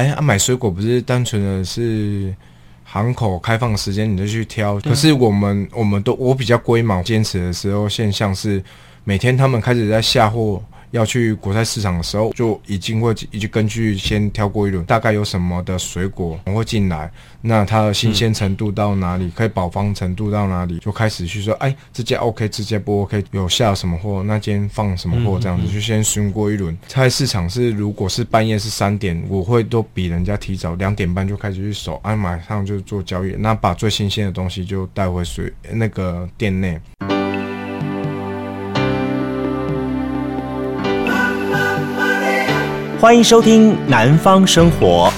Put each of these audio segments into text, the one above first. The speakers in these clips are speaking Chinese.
哎呀，买水果不是单纯的是行口开放时间你就去挑，可是我们我们都我比较龟毛坚持的时候现象是，每天他们开始在下货。要去国菜市场的时候，就已经会已经根据先挑过一轮，大概有什么的水果会进来，那它的新鲜程度到哪里，可以保方程度到哪里，就开始去说，哎，这件 OK，这件不 OK，有下什么货，那间放什么货，这样子、就先询过一轮。菜市场是如果是半夜是三点，我会都比人家提早两点半就开始去守，哎，马上就做交易，那把最新鲜的东西就带回水那个店内。欢迎收听《南方生活》。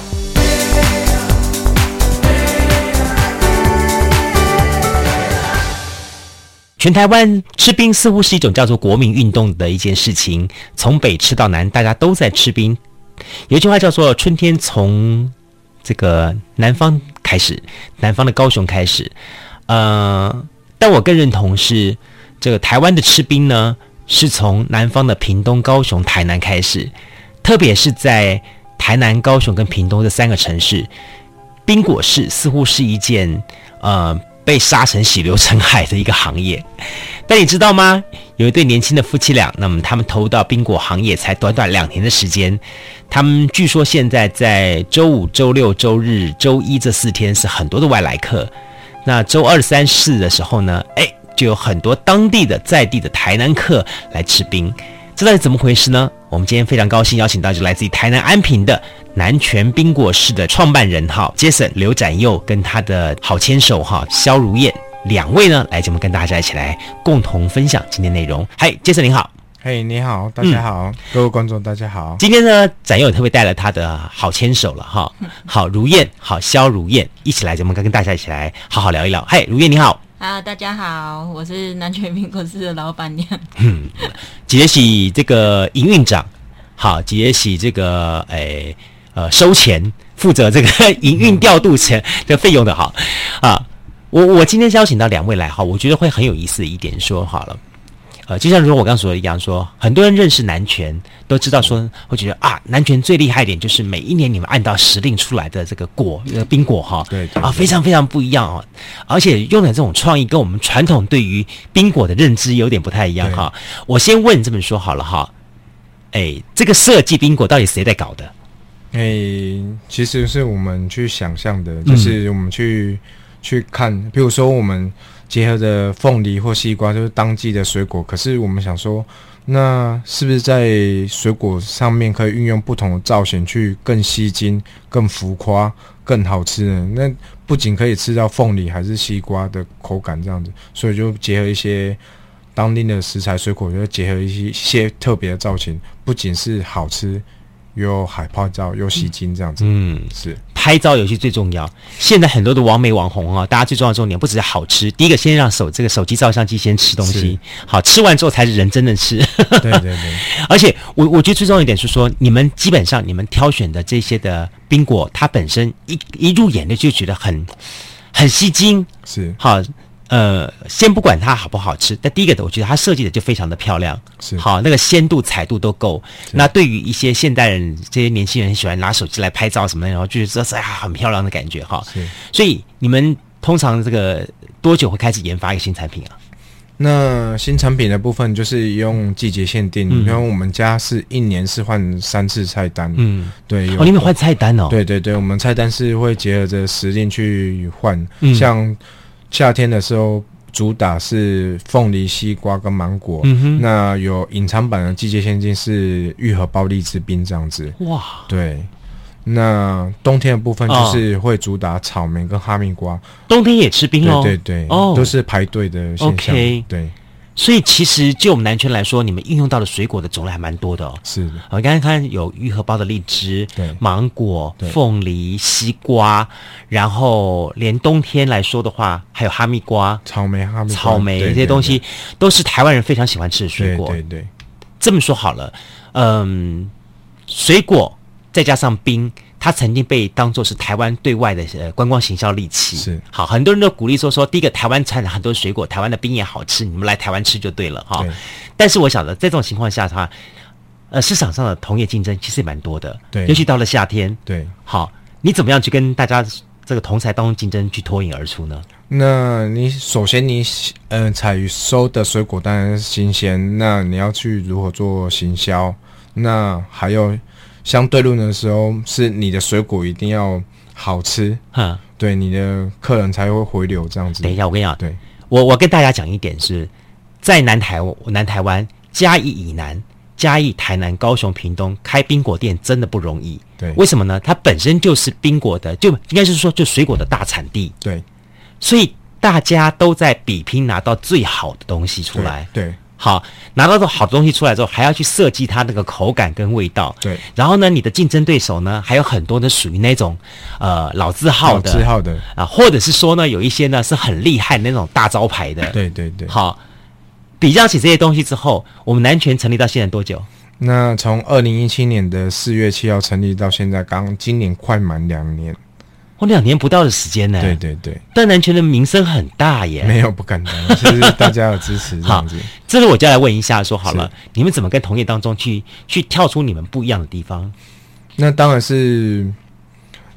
全台湾吃冰似乎是一种叫做国民运动的一件事情，从北吃到南，大家都在吃冰。有一句话叫做“春天从这个南方开始，南方的高雄开始”。呃，但我更认同是这个台湾的吃冰呢，是从南方的屏东、高雄、台南开始。特别是在台南、高雄跟屏东这三个城市，冰果市似乎是一件呃被杀成洗流成海的一个行业。但你知道吗？有一对年轻的夫妻俩，那么他们投入到冰果行业才短短两年的时间，他们据说现在在周五、周六、周日、周一这四天是很多的外来客。那周二、三、四的时候呢，哎，就有很多当地的在地的台南客来吃冰。这到底怎么回事呢？我们今天非常高兴邀请到就来自于台南安平的南泉冰果室的创办人哈，Jason 刘展佑跟他的好牵手哈肖如燕两位呢来节目跟大家一起来共同分享今天内容。嗨，Jason 你好，嘿，你好，大家好，嗯、各位观众大家好。今天呢，展佑特别带了他的好牵手了哈，好如燕，好肖如燕一起来节目跟跟大家一起来好好聊一聊。嗨，如燕你好。啊，大家好，我是南泉苹果市的老板娘。嗯，杰喜这个营运长，好，杰喜这个诶呃收钱，负责这个营运调度钱的费用的好啊。我我今天邀请到两位来哈，我觉得会很有意思一点说好了。呃，就像如我刚刚说的一样说，说很多人认识南泉，都知道说，会觉得啊，南泉最厉害一点就是每一年你们按照时令出来的这个果，呃，冰果哈，对，啊，非常非常不一样哦，而且用的这种创意跟我们传统对于冰果的认知有点不太一样哈。我先问这么说好了哈，哎，这个设计冰果到底谁在搞的？哎，其实是我们去想象的，就是我们去、嗯、去看，比如说我们。结合着凤梨或西瓜，就是当季的水果。可是我们想说，那是不是在水果上面可以运用不同的造型，去更吸睛、更浮夸、更好吃呢？那不仅可以吃到凤梨，还是西瓜的口感这样子。所以就结合一些当地的食材、水果，就结合一些一些特别的造型，不仅是好吃。又海泡照，又吸睛这样子。嗯，是拍照游戏最重要。现在很多的网美网红啊，大家最重要的重点不只是好吃，第一个先让手这个手机照相机先吃东西，好，吃完之后才是人真的吃。对对对。而且我我觉得最重要一点是说，你们基本上你们挑选的这些的冰果，它本身一一入眼的就觉得很很吸睛。是好。呃，先不管它好不好吃，但第一个的，我觉得它设计的就非常的漂亮，是好，那个鲜度、彩度都够。那对于一些现代人，这些年轻人喜欢拿手机来拍照什么的，然后就是说，哎呀，很漂亮的感觉哈。是，所以你们通常这个多久会开始研发一个新产品啊？那新产品的部分就是用季节限定，因为我们家是一年是换三次菜单，嗯，对，哦，你们换菜单哦？对对对，我们菜单是会结合着时令去换，嗯、像。夏天的时候，主打是凤梨、西瓜跟芒果。那有隐藏版的季节限定是愈合包荔枝冰这样子。哇，对。那冬天的部分就是会主打草莓跟哈密瓜。冬天也吃冰哦？对对对，哦，都是排队的现象。Okay 对。所以其实就我们南圈来说，你们运用到的水果的种类还蛮多的哦。是的，我刚刚看有愈合包的荔枝，对，芒果、凤梨、西瓜，然后连冬天来说的话，还有哈密瓜、草莓、哈密瓜、草莓这些东西，都是台湾人非常喜欢吃的水果。对对对，这么说好了，嗯，水果再加上冰。它曾经被当作是台湾对外的呃观光行销利器，是好，很多人都鼓励说说，第一个台湾产很多水果，台湾的冰也好吃，你们来台湾吃就对了哈。但是我晓得在这种情况下的话，呃，市场上的同业竞争其实也蛮多的，对，尤其到了夏天，对，好，你怎么样去跟大家这个同台当中竞争，去脱颖而出呢？那你首先你嗯采收的水果当然是新鲜，那你要去如何做行销？那还有相对论的时候，是你的水果一定要好吃，哈，对，你的客人才会回流这样子。等一下，我跟你讲，对，我我跟大家讲一点是，在南台南台湾嘉义以南。嘉义、台南、高雄、屏东开冰果店真的不容易。对，为什么呢？它本身就是冰果的，就应该是说就水果的大产地。对，所以大家都在比拼拿到最好的东西出来。对，对好，拿到的好东西出来之后，还要去设计它那个口感跟味道。对，然后呢，你的竞争对手呢，还有很多的属于那种呃老字号的，老字号的啊，或者是说呢，有一些呢是很厉害的那种大招牌的。对对对，好。比较起这些东西之后，我们南泉成立到现在多久？那从二零一七年的四月七号成立到现在，刚今年快满两年，我两年不到的时间呢。对对对，但南泉的名声很大耶。没有不敢当，其实大家有支持 这样子。好，这个我就来问一下，说好了，你们怎么跟同业当中去去跳出你们不一样的地方？那当然是。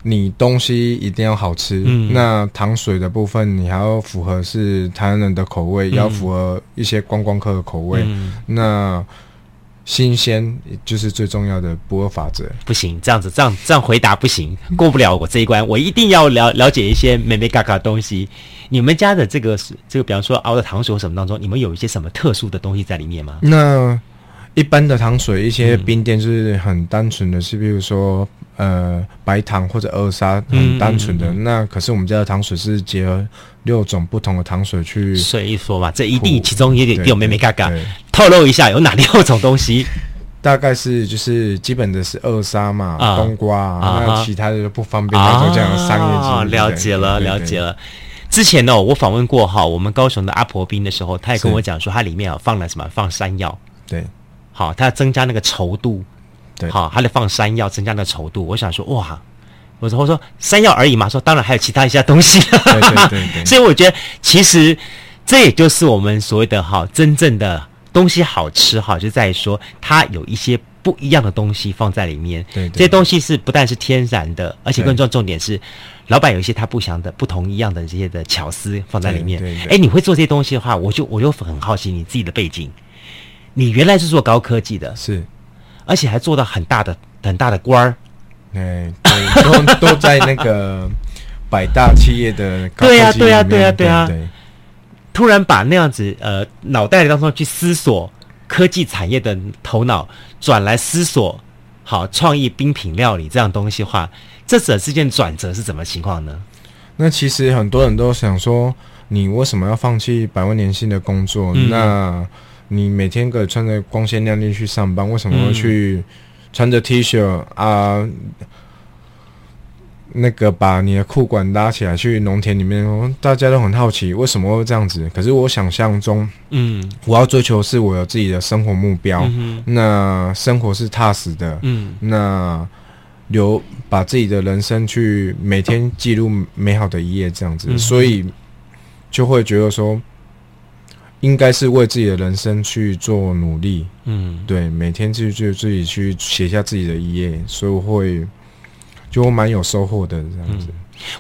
你东西一定要好吃，嗯，那糖水的部分你还要符合是台湾人的口味，嗯，要符合一些观光客的口味。嗯，那新鲜就是最重要的不二法则。不行，这样子，这样这样回答不行，过不了我这一关。我一定要了了解一些美美嘎嘎的东西。你们家的这个是这个，比方说熬的糖水或什么当中，你们有一些什么特殊的东西在里面吗？那一般的糖水，一些冰店就是很单纯的是，比如说。呃，白糖或者二砂很单纯的，嗯嗯嗯，那可是我们家的糖水是结合六种不同的糖水去。所以说嘛，这一定其中也得有妹妹嘎嘎，透露一下有哪六种东西？大概是就是基本的是二砂嘛，啊、冬瓜啊，那其他的就不方便做这样的商业机、啊。了解了，了解了。之前呢，我访问过哈，我们高雄的阿婆冰的时候，他也跟我讲说，它里面啊放了什么？放山药。对，好，它要增加那个稠度。对，好，还得放山药，增加那个稠度。我想说，哇，我说我说山药而已嘛，说当然还有其他一些东西。对对对，对。所以我觉得，其实这也就是我们所谓的哈，真正的东西好吃哈，就在于说它有一些不一样的东西放在里面。对，对，对，这些东西是不但是天然的，而且更重要重点是，老板有一些他不想的不同一样的这些的巧思放在里面。对，对，对。哎，你会做这些东西的话，我就我就很好奇你自己的背景。你原来是做高科技的，是。而且还做到很大的很大的官儿，哎，对，都都在那个 百大企业的。对呀、啊，对呀、啊，对呀、啊，对呀、啊。突然把那样子呃脑袋当中去思索科技产业的头脑转来思索好创意冰品料理这样东西的话，这者是件转折是怎么情况呢？那其实很多人都想说，你为什么要放弃百万年薪的工作？嗯、那你每天可以穿着光鲜亮丽去上班，为什么会去穿着 T 恤啊？那个把你的裤管拉起来去农田里面，大家都很好奇为什么会这样子。可是我想象中，嗯，我要追求是我有自己的生活目标，嗯、那生活是踏实的，嗯，那留把自己的人生去每天记录美好的一页，这样子，所以就会觉得说。应该是为自己的人生去做努力，嗯，对，每天就就自己去写下自己的一页，所以我会就蛮有收获的这样子。嗯、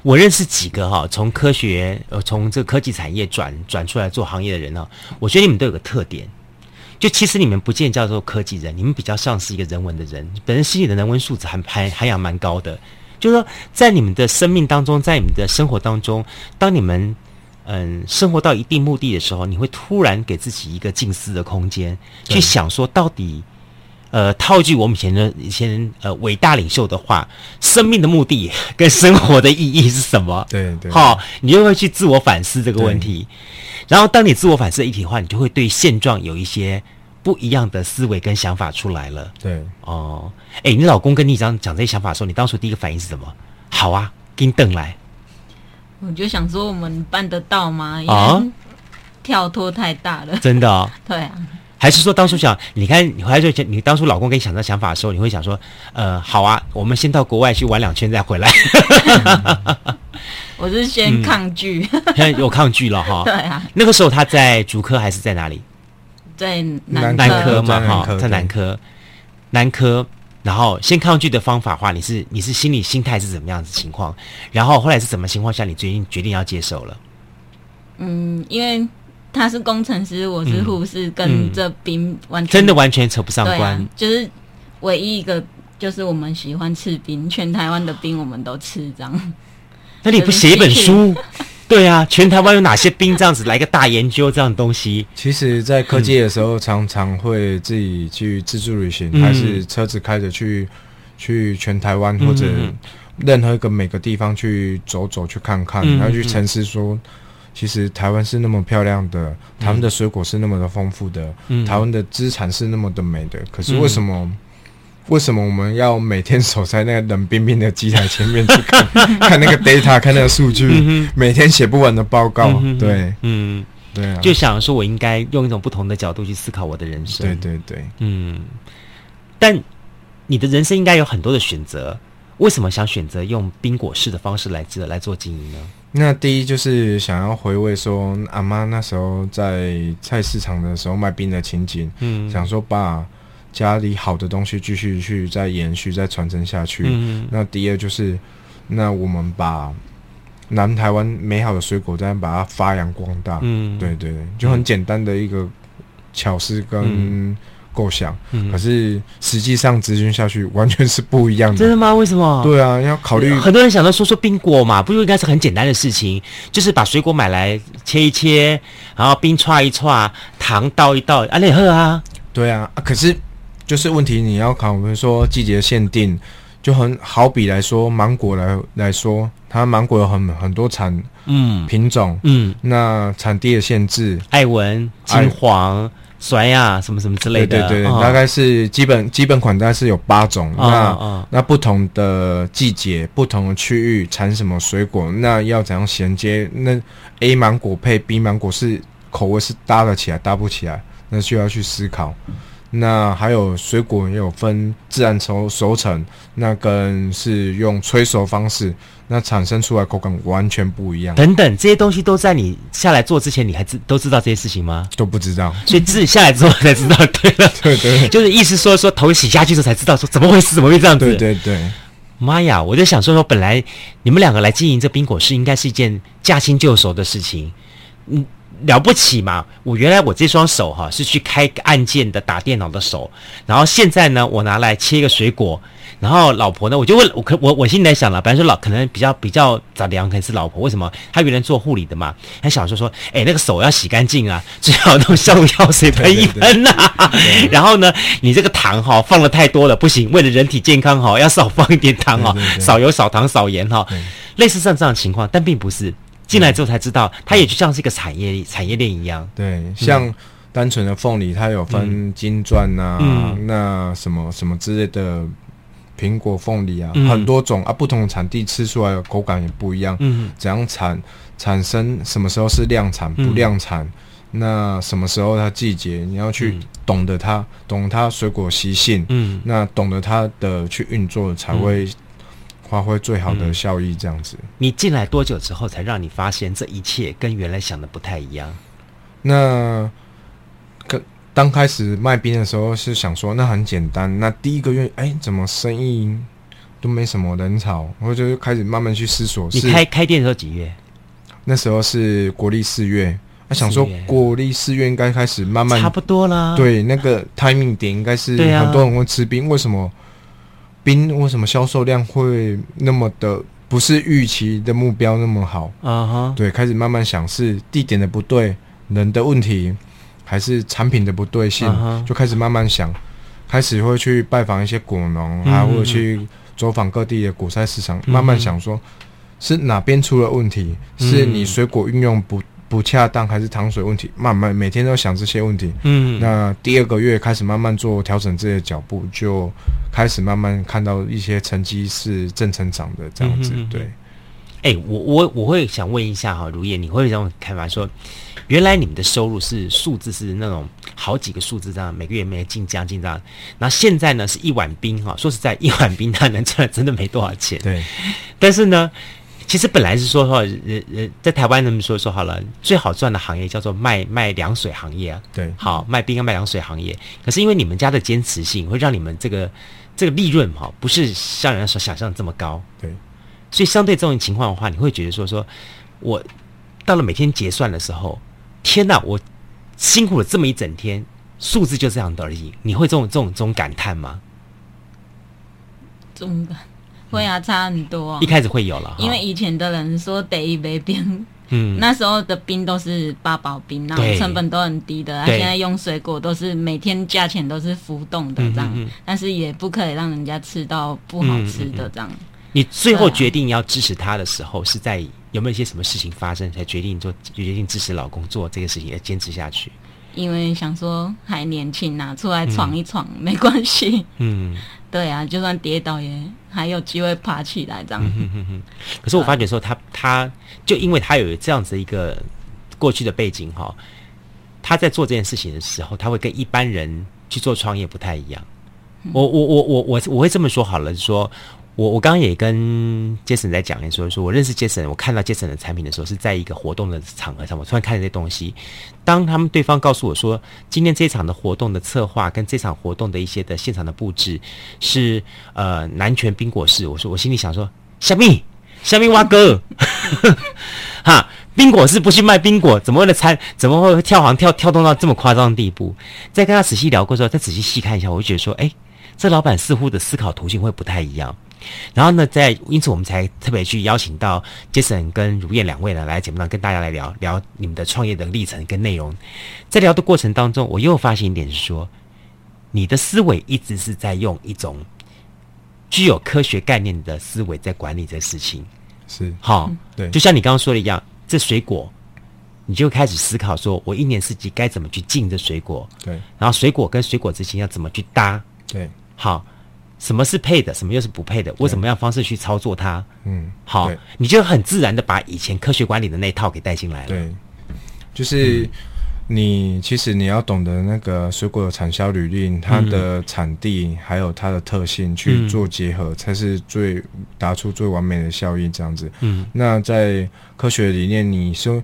我认识几个哈，从科学呃，从这个科技产业转转出来做行业的人呢，我觉得你们都有个特点，就其实你们不见叫做科技人，你们比较像是一个人文的人，本身心里的人文素质还还涵养蛮高的。就是说，在你们的生命当中，在你们的生活当中，当你们。嗯，生活到一定目的的时候，你会突然给自己一个静思的空间，去想说到底，呃，套句我们以前的以前呃伟大领袖的话，生命的目的跟生活的意义是什么？对对，好，你就会去自我反思这个问题。然后，当你自我反思一体化，你就会对现状有一些不一样的思维跟想法出来了。对，哦，哎，你老公跟你讲讲这些想法的时候，你当初第一个反应是什么？好啊，给你瞪来。我就想说，我们办得到吗？啊，跳脱太大了，真的哦。对啊，还是说当初想，你看，你还是你当初老公跟你想这想法的时候，你会想说，呃，好啊，我们先到国外去玩两圈再回来。我是先抗拒，现在有抗拒了哈。对啊，那个时候他在竹科还是在哪里？在南南科嘛哈，在南科。南科，然后先抗拒的方法的话，你是你是心理心态是怎么样子情况？然后后来是什么情况下你决定决定要接受了？嗯，因为他是工程师，我是护士，嗯、跟这兵完全真的完全扯不上关，啊，就是唯一一个就是我们喜欢吃冰，全台湾的冰我们都吃这样。那你不写一本书？对啊，全台湾有哪些兵？这样子来个大研究，这样的东西。其实，在科技的时候，常常会自己去自助旅行，嗯、还是车子开着去去全台湾或者任何一个每个地方去走走，去看看，嗯、然后去沉思说，其实台湾是那么漂亮的，台湾的水果是那么的丰富的，嗯、台湾的资产是那么的美的，可是为什么？嗯为什么我们要每天守在那个冷冰冰的机台前面去看看那个 data，看那个数据，嗯、每天写不完的报告？嗯、对，嗯，对啊，就想说，我应该用一种不同的角度去思考我的人生。对对对，嗯。但你的人生应该有很多的选择，为什么想选择用冰果式的方式来做来做经营呢？那第一就是想要回味说阿妈那时候在菜市场的时候卖冰的情景，嗯，想说把。家里好的东西继续去再延续、再传承下去。嗯、那第二就是，那我们把南台湾美好的水果再把它发扬光大。嗯，对对对，就很简单的一个巧思跟构想。嗯、可是实际上执行下去完全是不一样的。真的吗？为什么？对啊，要考虑。很多人想到说说冰果嘛，不就应该是很简单的事情？就是把水果买来切一切，然后冰串一串，糖倒一倒，啊，你喝啊。对啊，啊，可是。就是问题，你要考，比如说季节限定，就很好比来说，芒果来来说，它芒果有很很多产嗯。品种嗯，那产地的限制，艾文、金黄、酸呀什么什么之类的，对对对，哦、大概是基本基本款，大概是有八种。哦、那、哦、那不同的季节、不同的区域产什么水果，那要怎样衔接？那 A 芒果配 B 芒果是口味是搭得起来，搭不起来，那需要去思考。那还有水果也有分自然熟熟成，那跟是用催熟方式，那产生出来口感完全不一样。等等，这些东西都在你下来做之前，你还知都知道这些事情吗？都不知道，所以自己下来之后才知道。对了，对对，就是意思说说头洗下去之后才知道说怎么回事，怎么会这样子？对对对，妈呀！我就想说说，本来你们两个来经营这冰果室，应该是一件驾轻就熟的事情。嗯。了不起嘛！我原来我这双手哈是去开按键的打电脑的手，然后现在呢，我拿来切一个水果，然后老婆呢，我就问我可我我心里在想了，本来说老可能比较比较咋凉，可能是老婆为什么？她原来做护理的嘛，她想说说，哎，那个手要洗干净啊，最好用消毒药水喷一喷呐。然后呢，你这个糖哈放的太多了，不行，为了人体健康哈，要少放一点糖哈，少油少糖少盐哈，类似像这样的情况，但并不是。进来之后才知道，它也就像是一个产业产业链一样。对，像单纯的凤梨，它有分金钻呐、那什么什么之类的苹果凤梨啊，嗯、很多种啊，不同的产地吃出来的口感也不一样。嗯，怎样产产生？什么时候是量产不量产？嗯、那什么时候它季节？你要去懂得它，懂它水果习性。嗯，那懂得它的去运作才会。发挥最好的效益，这样子。嗯、你进来多久之后，才让你发现这一切跟原来想的不太一样？那刚刚开始卖冰的时候是想说，那很简单。那第一个月，哎，怎么生意都没什么人潮？我就开始慢慢去思索。你开开店的时候几月？那时候是国历四月。啊，想说国历四月应该开始慢慢差不多啦。对，那个 timing 点应该是很多人会吃冰，啊、为什么？冰为什么销售量会那么的不是预期的目标那么好？啊哈、uh，huh. 对，开始慢慢想是地点的不对，人的问题，还是产品的不对性？Uh huh. 就开始慢慢想，开始会去拜访一些果农，还会去走访各地的果菜市场，uh. 慢慢想说，是哪边出了问题？是你水果运用不？不恰当还是糖水问题？慢慢每天都想这些问题。嗯，那第二个月开始慢慢做调整自己的脚步，就开始慢慢看到一些成绩是正成长的这样子。对，哎、欸，我我我会想问一下哈，如叶，你会有这种看法说，原来你们的收入是数字是那种好几个数字这样，每个月没进将近这样，那现在呢是一碗冰哈，说实在一碗冰它能赚真的没多少钱。对，但是呢。其实本来是说说，呃呃，在台湾人们说说好了，最好赚的行业叫做卖卖凉水行业啊。对，好卖冰啊卖凉水行业。可是因为你们家的坚持性，会让你们这个这个利润哈，不是像人家所想象的这么高。对，所以相对这种情况的话，你会觉得说说，我到了每天结算的时候，天哪，我辛苦了这么一整天，数字就这样的而已。你会这种这种这种感叹吗？这种感。会啊，差很多。一开始会有了，因为以前的人说得一杯冰，嗯，那时候的冰都是八宝冰，然后成本都很低的。现在用水果都是每天价钱都是浮动的这样，但是也不可以让人家吃到不好吃的这样。你最后决定要支持他的时候，是在有没有一些什么事情发生，才决定做决定支持老公做这个事情，要坚持下去？因为想说还年轻啊，出来闯一闯没关系。嗯。对啊，就算跌倒也还有机会爬起来这样。嗯哼哼。可是我发觉说他，他他就因为他有这样子一个过去的背景哈，他在做这件事情的时候，他会跟一般人去做创业不太一样。我我我我我我会这么说好了，说。我我刚刚也跟杰森在讲，说说我认识杰森，我看到杰森的产品的时候，是在一个活动的场合上，我突然看见这东西。当他们对方告诉我说，今天这场的活动的策划跟这场活动的一些的现场的布置是呃南拳冰果室，我说我心里想说，小蜜小蜜蛙哥，哈，冰果室不去卖冰果，怎么会的餐怎么会跳行跳跳动到这么夸张的地步？在跟他仔细聊过之后，再仔细细看一下，我就觉得说，哎，这老板似乎的思考途径会不太一样。然后呢，在因此我们才特别去邀请到杰森跟如燕两位呢来节目上跟大家来聊聊你们的创业的历程跟内容。在聊的过程当中，我又发现一点是说，你的思维一直是在用一种具有科学概念的思维在管理这事情。是，好，对，就像你刚刚说的一样，这水果，你就开始思考说，我一年四季该怎么去进这水果？对，然后水果跟水果之间要怎么去搭？对，好。什么是配的，什么又是不配的？我怎么样方式去操作它？嗯，好，你就很自然的把以前科学管理的那套给带进来了。对，就是你、嗯、其实你要懂得那个水果的产销履历，它的产地还有它的特性去做结合，嗯、才是最达出最完美的效益。这样子，嗯，那在科学理念，你说。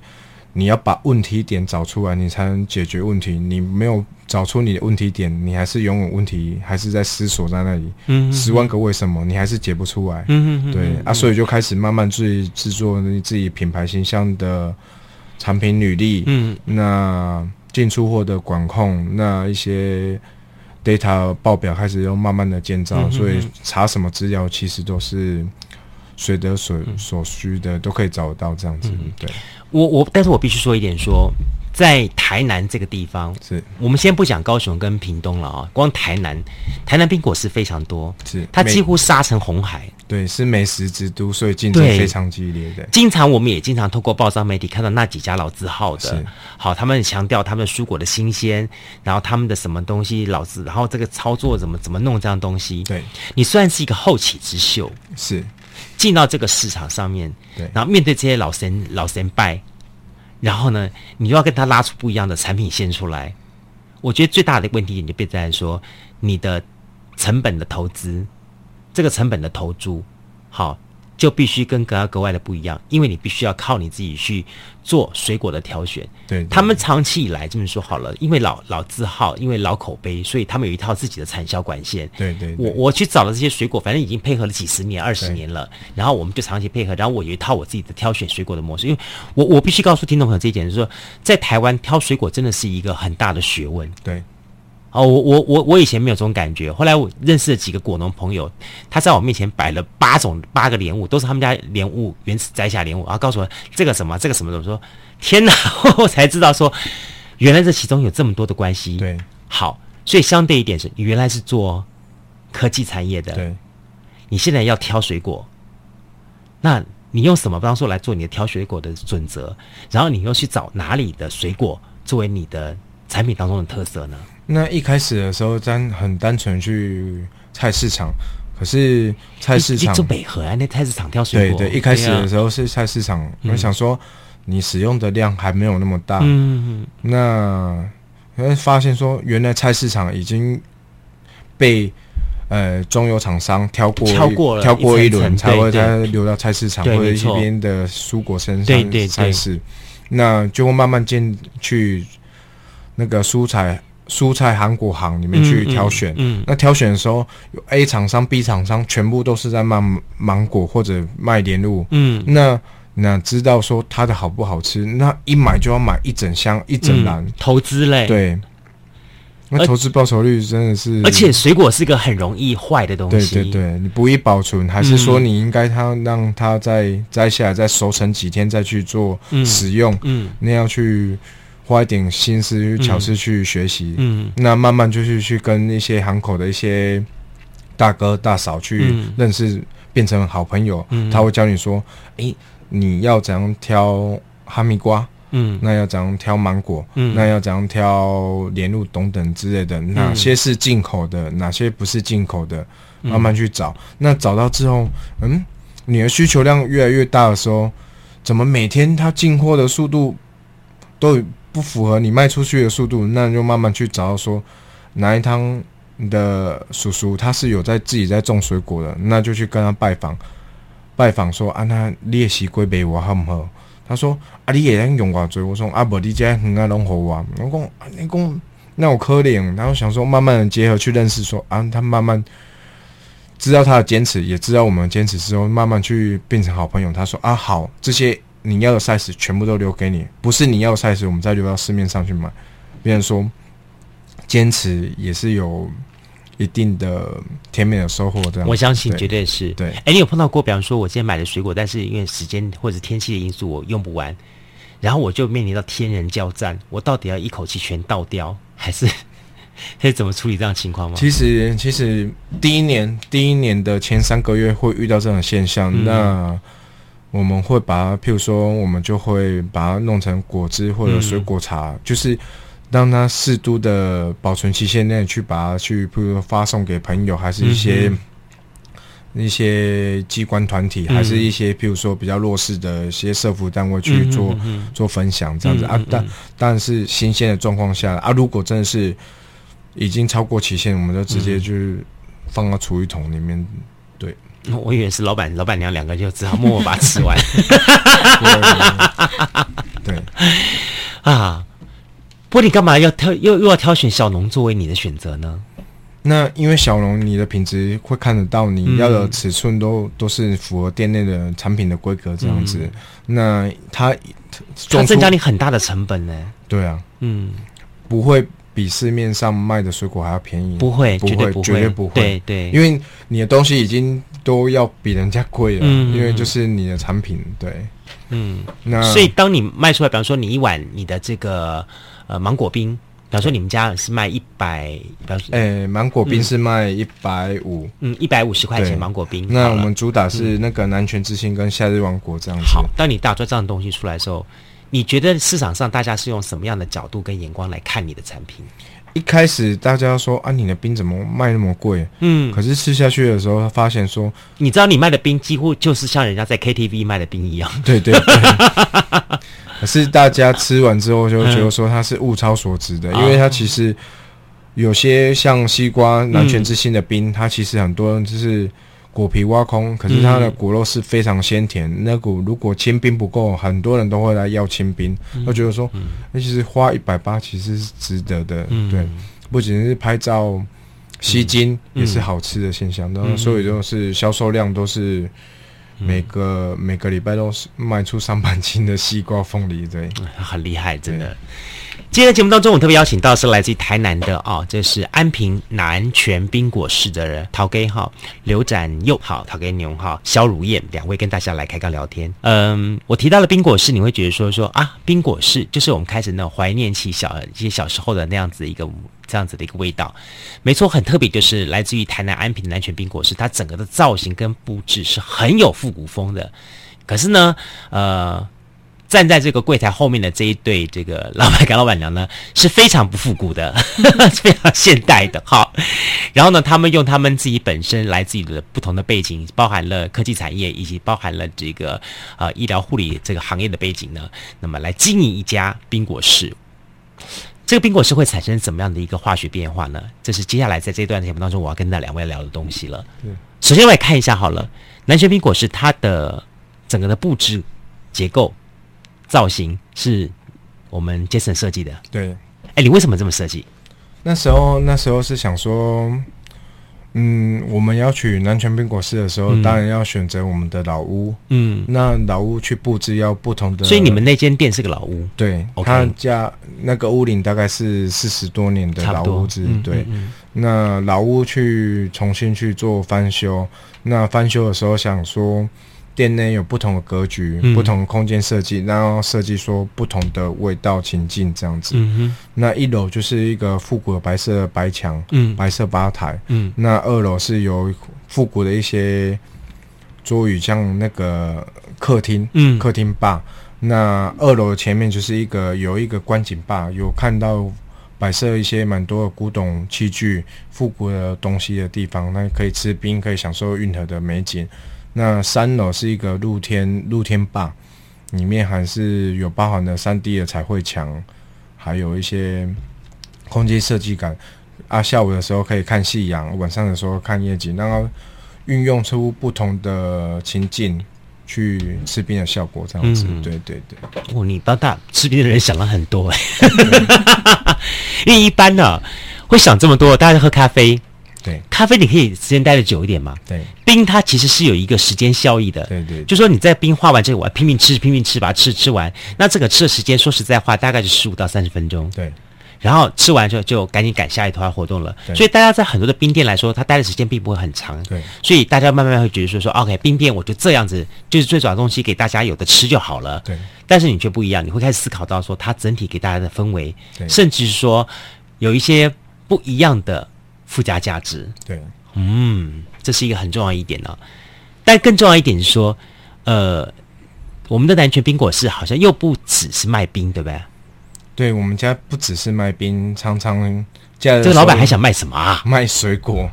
你要把问题点找出来，你才能解决问题。你没有找出你的问题点，你还是永远问题还是在思索在那里。嗯，十万个为什么，你还是解不出来。嗯嗯，对啊，所以就开始慢慢自己制作你自己品牌形象的产品履历。嗯，那进出货的管控，那一些 data 报表开始又慢慢的建造。所以查什么资料，其实都是随得所所需的，都可以找得到这样子。对。我我，但是我必须说一点说，说在台南这个地方，是我们先不讲高雄跟屏东了啊，光台南，台南冰果是非常多，是它几乎杀成红海，对，是美食之都，所以竞争非常激烈的。经常我们也经常透过报章媒体看到那几家老字号的，是好，他们强调他们蔬果的新鲜，然后他们的什么东西老字，然后这个操作怎么怎么弄这样东西，对，你算是一个后起之秀，是。进到这个市场上面，对，然后面对这些老神老神拜，然后呢，你又要跟他拉出不一样的产品线出来。我觉得最大的问题点就变在说，你的成本的投资，这个成本的投注，好。就必须跟格外格外的不一样，因为你必须要靠你自己去做水果的挑选。对，对，他们长期以来这么说好了，因为老老字号，因为老口碑，所以他们有一套自己的产销管线。对，对对，我我去找了这些水果，反正已经配合了几十年、二十年了，然后我们就长期配合，然后我有一套我自己的挑选水果的模式。因为我我必须告诉听众朋友这一点，就是说，在台湾挑水果真的是一个很大的学问。对。哦，我我我我以前没有这种感觉，后来我认识了几个果农朋友，他在我面前摆了八种八个莲雾，都是他们家莲雾原始摘下莲雾，然后告诉我这个什么这个什么的，我说天哪，我才知道说原来这其中有这么多的关系。对，好，所以相对一点是你原来是做科技产业的，对，你现在要挑水果，那你用什么方式来做你的挑水果的准则？然后你又去找哪里的水果作为你的产品当中的特色呢？那一开始的时候，单很单纯去菜市场，可是菜市场做北河啊，那菜市场挑水果。对对，一开始的时候是菜市场，我想说你使用的量还没有那么大，嗯，那发现说原来菜市场已经被呃中游厂商挑过挑过了挑过一轮，才会再流到菜市场或者一边的蔬果生对对对。产菜市，那就会慢慢进去那个蔬菜蔬菜韩国行里面去挑选。嗯，嗯那挑选的时候，有 A 厂商、B 厂商全部都是在卖芒果或者卖莲雾。嗯，那那知道说它的好不好吃，那一买就要买一整箱、一整篮、嗯，投资类，，对。那投资报酬率真的是，而且水果是个很容易坏的东对西，对对，你不易保存，还是说你应该它让它再摘下来，再熟成几天再去做使用？嗯，那要去花一点心思、巧思去学习。嗯，那慢慢就是去跟一些行口的一些大哥大嫂去认识，变成好朋友。嗯，他会教你说：“诶，你要怎样挑哈密瓜？”嗯，那要怎样挑芒果？嗯，那要怎样挑莲雾等等之类的？哪些是进口的？哪些不是进口的？慢慢去找。那找到之后，嗯，你的需求量越来越大的时候，怎么每天它进货的速度都不符合你卖出去的速度？那就慢慢去找到说哪一趟你的叔叔他是有在自己在种水果的，那就去跟他拜访，拜访说啊，那列席归北我好不好？他说：“啊，你也能用我做？”我说：“啊，不，你这很啊弄好我。”我讲：“你讲那我可怜。”然后想说，慢慢的结合去认识，说啊，他慢慢知道他的坚持，也知道我们坚持之后，慢慢去变成好朋友。他说：“啊，好，这些你要的 size 全部都留给你，不是你要的 size，我们再留到市面上去买。”别人说，坚持也是有。一定的甜美的收获，这样我相信绝对是。对，哎，你有碰到过？比方说，我今天买的水果，但是因为时间或者天气的因素，我用不完，然后我就面临到天人交战，我到底要一口气全倒掉，还是 还是怎么处理这样的情况吗？其实，其实第一年第一年的前三个月会遇到这种现象，嗯、那我们会把它，譬如说，我们就会把它弄成果汁或者水果茶，嗯、就是。让它适度的保存期限内去把它去，譬如说发送给朋友，还是一些、嗯、一些机关团体，嗯、还是一些譬如说比较弱势的一些社福单位去做、嗯、做分享这样子、嗯、啊。但但是新鲜的状况下啊，如果真的是已经超过期限，我们就直接就放到厨余桶里面。对，我以为是老板老板娘两个就只好默默把它吃完。对，对 啊。不过你干嘛要挑又又要挑选小农作为你的选择呢？那因为小龙你的品质会看得到，你要的尺寸都、嗯、都是符合店内的产品的规格这样子。嗯、那它它增加你很大的成本呢？对啊，嗯，不会比市面上卖的水果还要便宜，不会，不会，绝对不会，绝对不会。对对，因为你的东西已经都要比人家贵了，嗯、因为就是你的产品，对，嗯，那所以当你卖出来，比方说你一碗你的这个。呃，芒果冰，比方说你们家是卖一百，比方说，诶，芒果冰是卖一百五，嗯，一百五十块钱芒果冰。那我们主打是那个南拳之星跟夏日王国这样子。好，当你打出这样的东西出来的时候，你觉得市场上大家是用什么样的角度跟眼光来看你的产品？一开始大家说啊，你的冰怎么卖那么贵？嗯，可是吃下去的时候，他发现说，你知道你卖的冰几乎就是像人家在 KTV 卖的冰一样。对对对。可是大家吃完之后就觉得说它是物超所值的，嗯、因为它其实有些像西瓜南泉之星的冰，嗯、它其实很多人就是果皮挖空，可是它的果肉是非常鲜甜。嗯、那股如果清冰不够，很多人都会来要清冰，都、嗯、觉得说，那、嗯、其实花一百八其实是值得的。嗯、对，不仅是拍照吸睛，嗯、也是好吃的现象。然后、嗯、所以就是销售量都是。每个每个礼拜都是卖出上半斤的西瓜、凤梨，对，很厉害，真的。今天节目当中，我特别邀请到是来自于台南的哦，这是安平南泉冰果室的人，陶给哈刘展佑，好，陶给牛哈肖如燕两位跟大家来开个聊天。嗯，我提到了冰果室，你会觉得说说啊，冰果室就是我们开始那种怀念起小一些小时候的那样子一个这样子的一个味道。没错，很特别，就是来自于台南安平南泉冰果室，它整个的造型跟布置是很有复古风的。可是呢，呃。站在这个柜台后面的这一对这个老板跟老板娘呢，是非常不复古的，非常现代的。好，然后呢，他们用他们自己本身来自于的不同的背景，包含了科技产业以及包含了这个啊、呃、医疗护理这个行业的背景呢，那么来经营一家冰果室。这个冰果室会产生怎么样的一个化学变化呢？这是接下来在这段节目当中我要跟那两位聊的东西了。对，首先我来看一下好了，南泉冰果室它的整个的布置、结构、造型是我们 Jason 设计的。对，哎，你为什么这么设计？那时候那时候是想说。嗯，我们要取南泉冰果室的时候，嗯、当然要选择我们的老屋。嗯，那老屋去布置要不同的。所以你们那间店是个老屋。对.他家那个屋龄大概是四十多年的老屋子。对，嗯嗯嗯、那老屋去重新去做翻修，那翻修的时候想说。店内有不同的格局，嗯、不同的空间设计，然后设计说不同的味道情境这样子。嗯、那一楼就是一个复古的白色的白墙，嗯，白色吧台，嗯。那二楼是有复古的一些桌椅，像那个客厅，嗯，客厅吧。那二楼前面就是一个有一个观景吧，有看到摆设一些蛮多的古董器具、复古的东西的地方，那可以吃冰，可以享受运河的美景。那三楼是一个露天露天坝，里面还是有包含的三 D 的彩绘墙，还有一些空间设计感。啊，下午的时候可以看夕阳，晚上的时候看夜景，然后运用出不同的情境去吃冰的效果，这样子。嗯、对对对。哦，你帮大吃冰的人想了很多哎，因为一般呢、啊、会想这么多，大家喝咖啡。对，咖啡你可以时间待得久一点嘛？对，冰它其实是有一个时间效益的。对，对对，就说你在冰化完之后，我拼命吃，拼命吃，把它吃吃完。那这个吃的时间，说实在话，大概是十五到三十分钟。对，然后吃完之后就赶紧赶下一团活动了。所以大家在很多的冰店来说，它待的时间并不会很长。对，所以大家慢慢会觉得说说，OK，冰店我就这样子，就是最主要的东西给大家有的吃就好了。对，但是你却不一样，你会开始思考到说，它整体给大家的氛围，对甚至是说有一些不一样的附加价值。对。嗯，这是一个很重要一点呢、哦。但更重要一点是说，呃，我们的南泉冰果室好像又不只是卖冰，对不对？对，我们家不只是卖冰，常常这个老板还想卖什么啊？卖水果。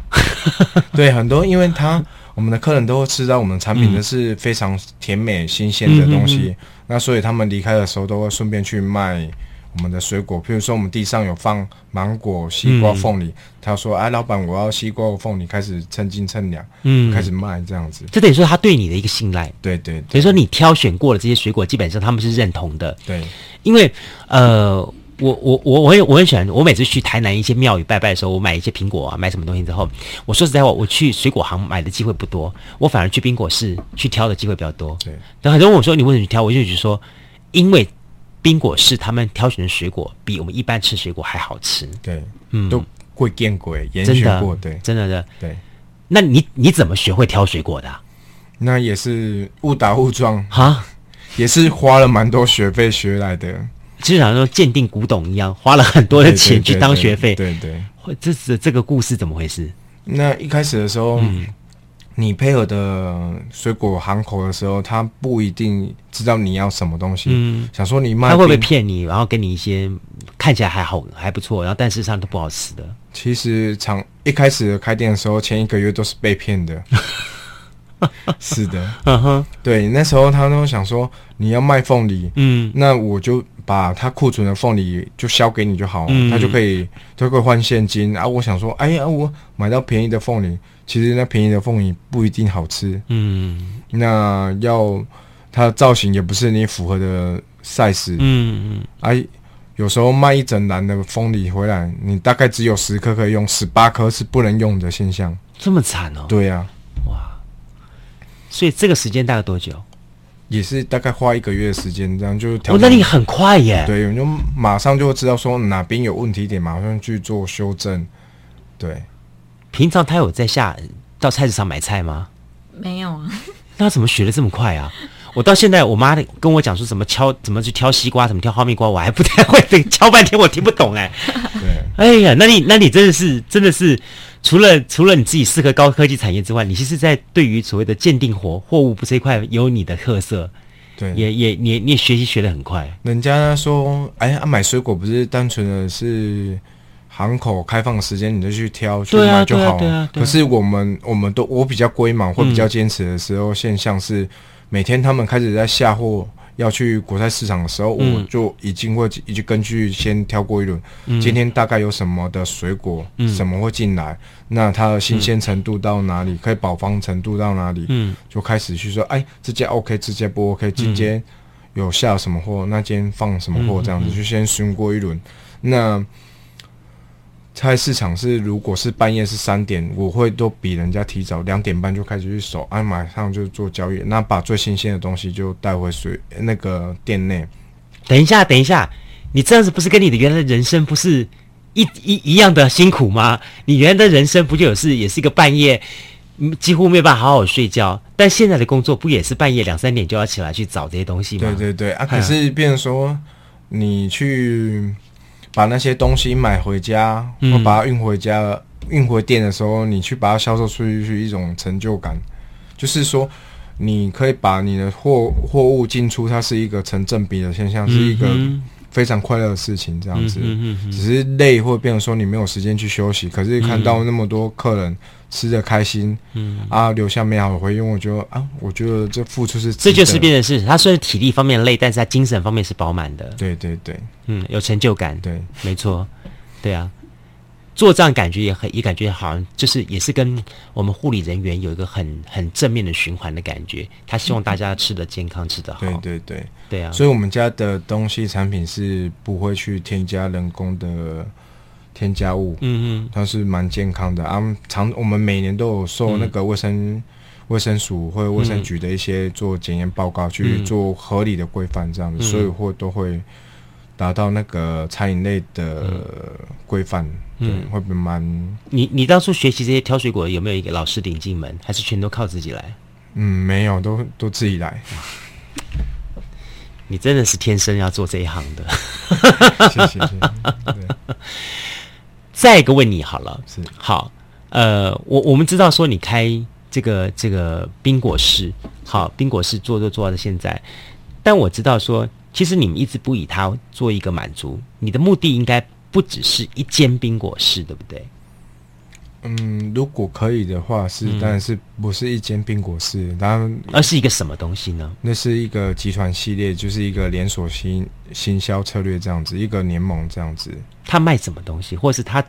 对，很多，因为他我们的客人都会吃到我们产品的是非常甜美新鲜的东西，那所以他们离开的时候都会顺便去卖。我们的水果，譬如说我们地上有放芒果、西瓜、凤梨，嗯、他说：“哎，老板，我要西瓜、凤梨，开始称斤称两，嗯，开始卖这样子。”这等于说他对你的一个信赖，对对，对，等于说你挑选过的这些水果，基本上他们是认同的，对。因为呃，我我我我也我很喜欢，我每次去台南一些庙宇拜拜的时候，我买一些苹果啊，买什么东西之后，我说实在话，我去水果行买的机会不多，我反而去冰果室去挑的机会比较多。对。那很多人问我说：“你为什么去挑？”我就觉得说，因为。冰果是他们挑选的水果，比我们一般吃水果还好吃。对，嗯，都会见过，严选过，对，真的的，对。那你你怎么学会挑水果的啊？那也是误打误撞哈，也是花了蛮多学费学来的，就像说鉴定古董一样，花了很多的钱去当学费。对对，这是这个故事怎么回事？那一开始的时候。嗯你配合的水果行口的时候，他不一定知道你要什么东西。嗯，想说你卖，他会不会骗你，然后给你一些看起来还好还不错，然后但事实上都不好吃的。其实，厂一开始开店的时候，前一个月都是被骗的。是的，嗯哼，对，那时候他都想说你要卖凤梨，嗯，那我就把他库存的凤梨就销给你就好，嗯，他就可以就可以换现金啊。我想说，哎呀，我买到便宜的凤梨。其实那便宜的凤梨不一定好吃，嗯，那要它的造型也不是你符合的 size，嗯嗯，哎，有时候卖一整篮的凤梨回来，你大概只有十颗可以用，十八颗是不能用的现象，这么惨哦？对呀，哇，所以这个时间大概多久？也是大概花一个月的时间，这样就调。哦，那你很快耶？对，你就马上就会知道说哪边有问题点，马上去做修正，对。平常他有在下到菜市场买菜吗？没有啊。那怎么学的这么快啊？我到现在，我妈跟我讲说怎么敲，怎么去挑西瓜，怎么挑哈密瓜，我还不太会。敲半天我听不懂哎。对。哎呀，那你那你真的是真的是，除了除了你自己适合高科技产业之外，你其实，在对于所谓的鉴定活货物这一块有你的特色。对。也也你你也学习学的很快。人家说，哎呀，买水果不是单纯的是。行口开放时间，你就去挑去买就好了。可是我们我们都我比较龟毛，会比较坚持的时候，现象是每天他们开始在下货要去国泰市场的时候，嗯、我就已经会已经根据先挑过一轮，嗯、今天大概有什么的水果，嗯、什么会进来，那它的新鲜程度到哪里，嗯、可以保方程度到哪里，嗯，就开始去说，哎，这件 OK，这件不 OK，今天有下什么货，那今天放什么货，这样子、嗯、就先询过一轮，那。菜市场是，如果是半夜是三点，我会都比人家提早两点半就开始去守，啊，马上就做交易，那把最新鲜的东西就带回水那个店内。等一下，等一下，你这样子不是跟你的原来的人生不是一一一样的辛苦吗？你原来的人生不就有是也是一个半夜几乎没有办法好好睡觉，但现在的工作不也是半夜两三点就要起来去找这些东西吗？对对对，啊，可是变成说你去。把那些东西买回家，或把它运回家，运、嗯、回店的时候，你去把它销售出去，是一种成就感。就是说，你可以把你的货货物进出，它是一个成正比的现象，嗯、是一个非常快乐的事情。这样子，嗯、只是累会变成说你没有时间去休息。可是看到那么多客人吃的开心，嗯啊，留下美好的回忆，我觉得啊，我觉得这付出是这就是变成是，他虽然体力方面累，但是他精神方面是饱满的。对对对。嗯，有成就感，对，没错，对啊，做这样感觉也很，也感觉好像就是也是跟我们护理人员有一个很很正面的循环的感觉。他希望大家吃的健康，嗯、吃的好，对对对，对啊。所以我们家的东西产品是不会去添加人工的添加物，嗯嗯，它是蛮健康的啊。常我们每年都有受那个卫生卫、嗯、生署或者卫生局的一些做检验报告，嗯、去做合理的规范，这样子，嗯、所以会都会。达到那个餐饮类的规范，嗯、对，会不会蛮？你你当初学习这些挑水果，有没有一个老师领进门，还是全都靠自己来？嗯，没有，都都自己来。你真的是天生要做这一行的。谢谢谢谢。对。再一个问你好了，是好，呃，我我们知道说你开这个这个冰果室，好，冰果室做做做到现在，但我知道说。其实你们一直不以它做一个满足，你的目的应该不只是一间冰果室，对不对？嗯，如果可以的话是，嗯、但是不是一间冰果室，当然而是一个什么东西呢？那是一个集团系列，就是一个连锁行行销策略这样子，一个联盟这样子。他卖什么东西，或是他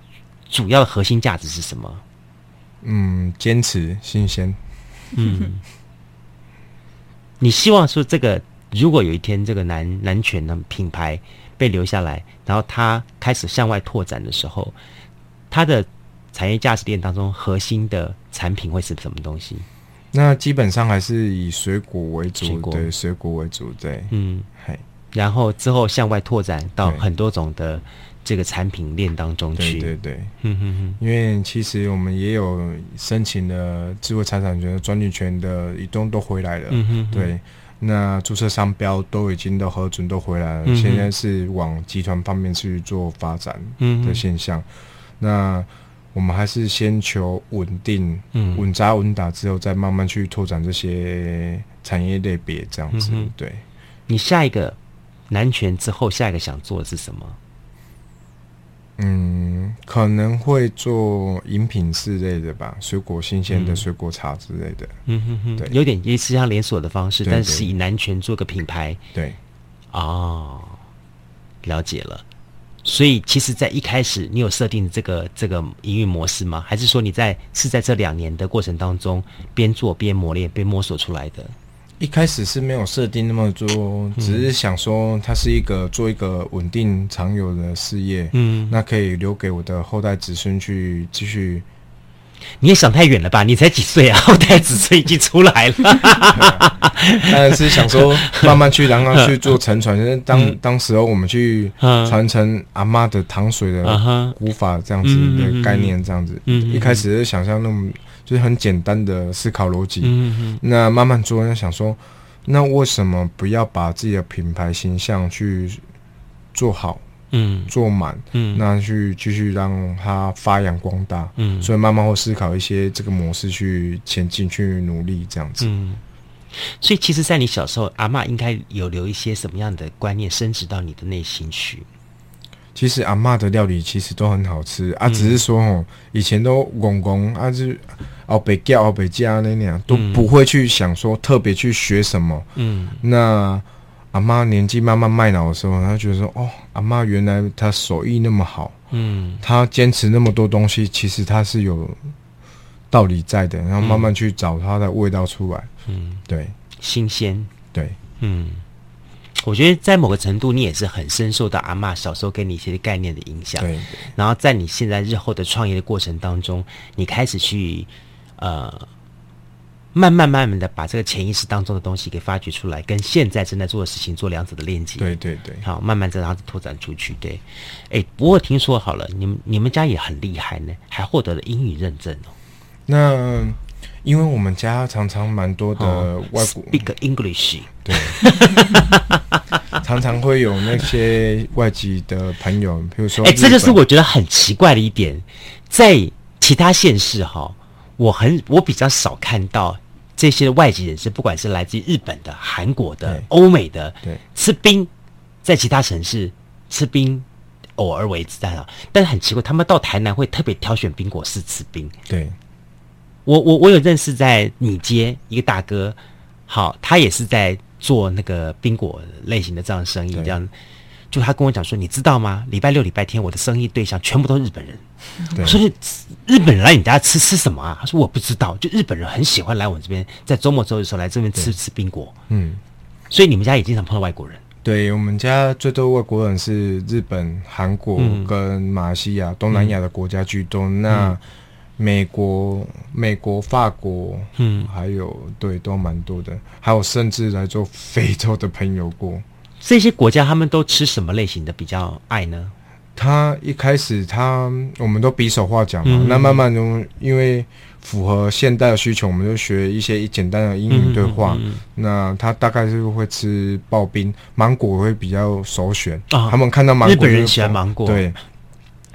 主要的核心价值是什么？嗯，坚持新鲜。嗯，你希望说这个。如果有一天这个男男权的品牌被留下来，然后他开始向外拓展的时候，他的产业价值链当中核心的产品会是什么东西？那基本上还是以水果为主，水对，水果为主，对，嗯，嘿。然后之后向外拓展到很多种的这个产品链当中去，对对对，嗯嗯嗯，因为其实我们也有申请的智慧财产权的专利权的移动都回来了，嗯哼，对。那注册商标都已经都核准都回来了，嗯、现在是往集团方面去做发展的现象。嗯、那我们还是先求稳定、稳扎稳打，之后再慢慢去拓展这些产业类别，这样子。嗯、对，你下一个南泉之后，下一个想做的是什么？嗯，可能会做饮品之类的吧，水果新鲜的水果茶之类的。嗯哼哼，对，有点也是像连锁的方式，但是以南泉做个品牌。对，哦，了解了。所以其实，在一开始你有设定这个这个营运模式吗？还是说你在是在这两年的过程当中边做边磨练边摸索出来的？一开始是没有设定那么多，只是想说它是一个做一个稳定长有的事业，嗯，那可以留给我的后代子孙去继续。你也想太远了吧？你才几岁啊？后代子孙已经出来了。当然是想说慢慢去，然后去做沉船。就是当、嗯、当时候我们去传承阿妈的糖水的古法这样子的概念，这样子。嗯，一开始是想象那么。就是很简单的思考逻辑，嗯、哼那慢慢做，想说，那为什么不要把自己的品牌形象去做好，嗯，做满，嗯，那去继续让它发扬光大，嗯，所以慢慢会思考一些这个模式去前进，去努力这样子。嗯，所以其实，在你小时候，阿嬷应该有留一些什么样的观念，升值到你的内心去。其实阿嬷的料理其实都很好吃啊，只是说哦，以前都公公啊，就熬北叫熬北家那样，都不会去想说特别去学什么。嗯，那阿妈年纪慢慢卖老的时候，他觉得说：“哦，阿妈原来她手艺那么好，嗯，她坚持那么多东西，其实她是有道理在的。”然后慢慢去找它的味道出来，嗯，对，新鲜，对，嗯，我觉得在某个程度，你也是很深受到阿妈小时候给你一些概念的影响，对，对。然后在你现在日后的创业的过程当中，你开始去呃。慢慢慢慢的把这个潜意识当中的东西给发掘出来，跟现在正在做的事情做两者的链接。对对对，好，慢慢再让它拓展出去。对，哎，不过听说好了，你们你们家也很厉害呢，还获得了英语认证哦。那因为我们家常常蛮多的外国、哦、speak English，对，常常会有那些外籍的朋友，比如说，哎，这就是我觉得很奇怪的一点，在其他县市哈。我很我比较少看到这些外籍人士，不管是来自于日本的、韩国的、欧美的，对，吃冰，在其他城市吃冰偶尔为之，但但是很奇怪，他们到台南会特别挑选冰果室吃冰。对，我我我有认识在米街一个大哥，好，他也是在做那个冰果类型的这样生意，这样。就他跟我讲说，你知道吗？礼拜六、礼拜天，我的生意对象全部都是日本人。对，所以日本人来你家吃吃什么啊？他说我不知道，就日本人很喜欢来我们这边，在周末周日的时候来这边吃吃冰果。嗯，所以你们家也经常碰到外国人。对，我们家最多外国人是日本、韩国跟马来西亚、嗯、东南亚的国家居多。嗯、那美国、美国、法国，嗯，还有对，都蛮多的。还有甚至来做非洲的朋友过。这些国家他们都吃什么类型的比较爱呢？他一开始他我们都比手画脚嘛，嗯、那慢慢中因为符合现代的需求，我们就学一些简单的英语对话。嗯嗯嗯、那他大概是会吃刨冰，芒果会比较首选。啊、他们看到芒果，日本人喜欢芒果。对，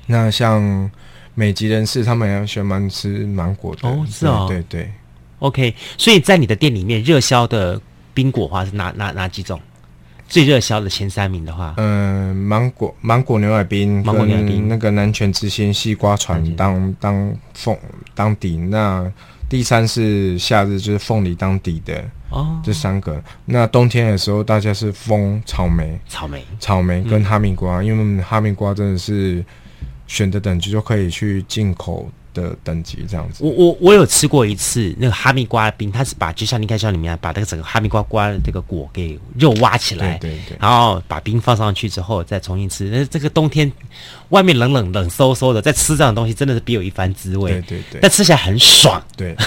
那像美籍人士，他们也喜欢吃芒果的。哦，是哦，对对，对。OK，所以在你的店里面热销的冰果花是哪哪哪几种？最热销的前三名的话，嗯、呃，芒果芒果牛奶冰，芒果牛奶冰，那个南泉之星西瓜船当当凤当底，那第三是夏日就是凤梨当底的哦，这三个。那冬天的时候，大家是蜂草莓，草莓。草莓跟哈密瓜，嗯、因为哈密瓜真的是选的等级就可以去进口。的等级这样子，我我我有吃过一次那个哈密瓜冰，它是把就像你看像里面把那个整个哈密瓜瓜的这个果给肉挖起来，对对对，然后把冰放上去之后再重新吃。那这个冬天外面冷冷冷飕飕的，在吃这样的东西真的是别有一番滋味，对对对，但吃起来很爽，对，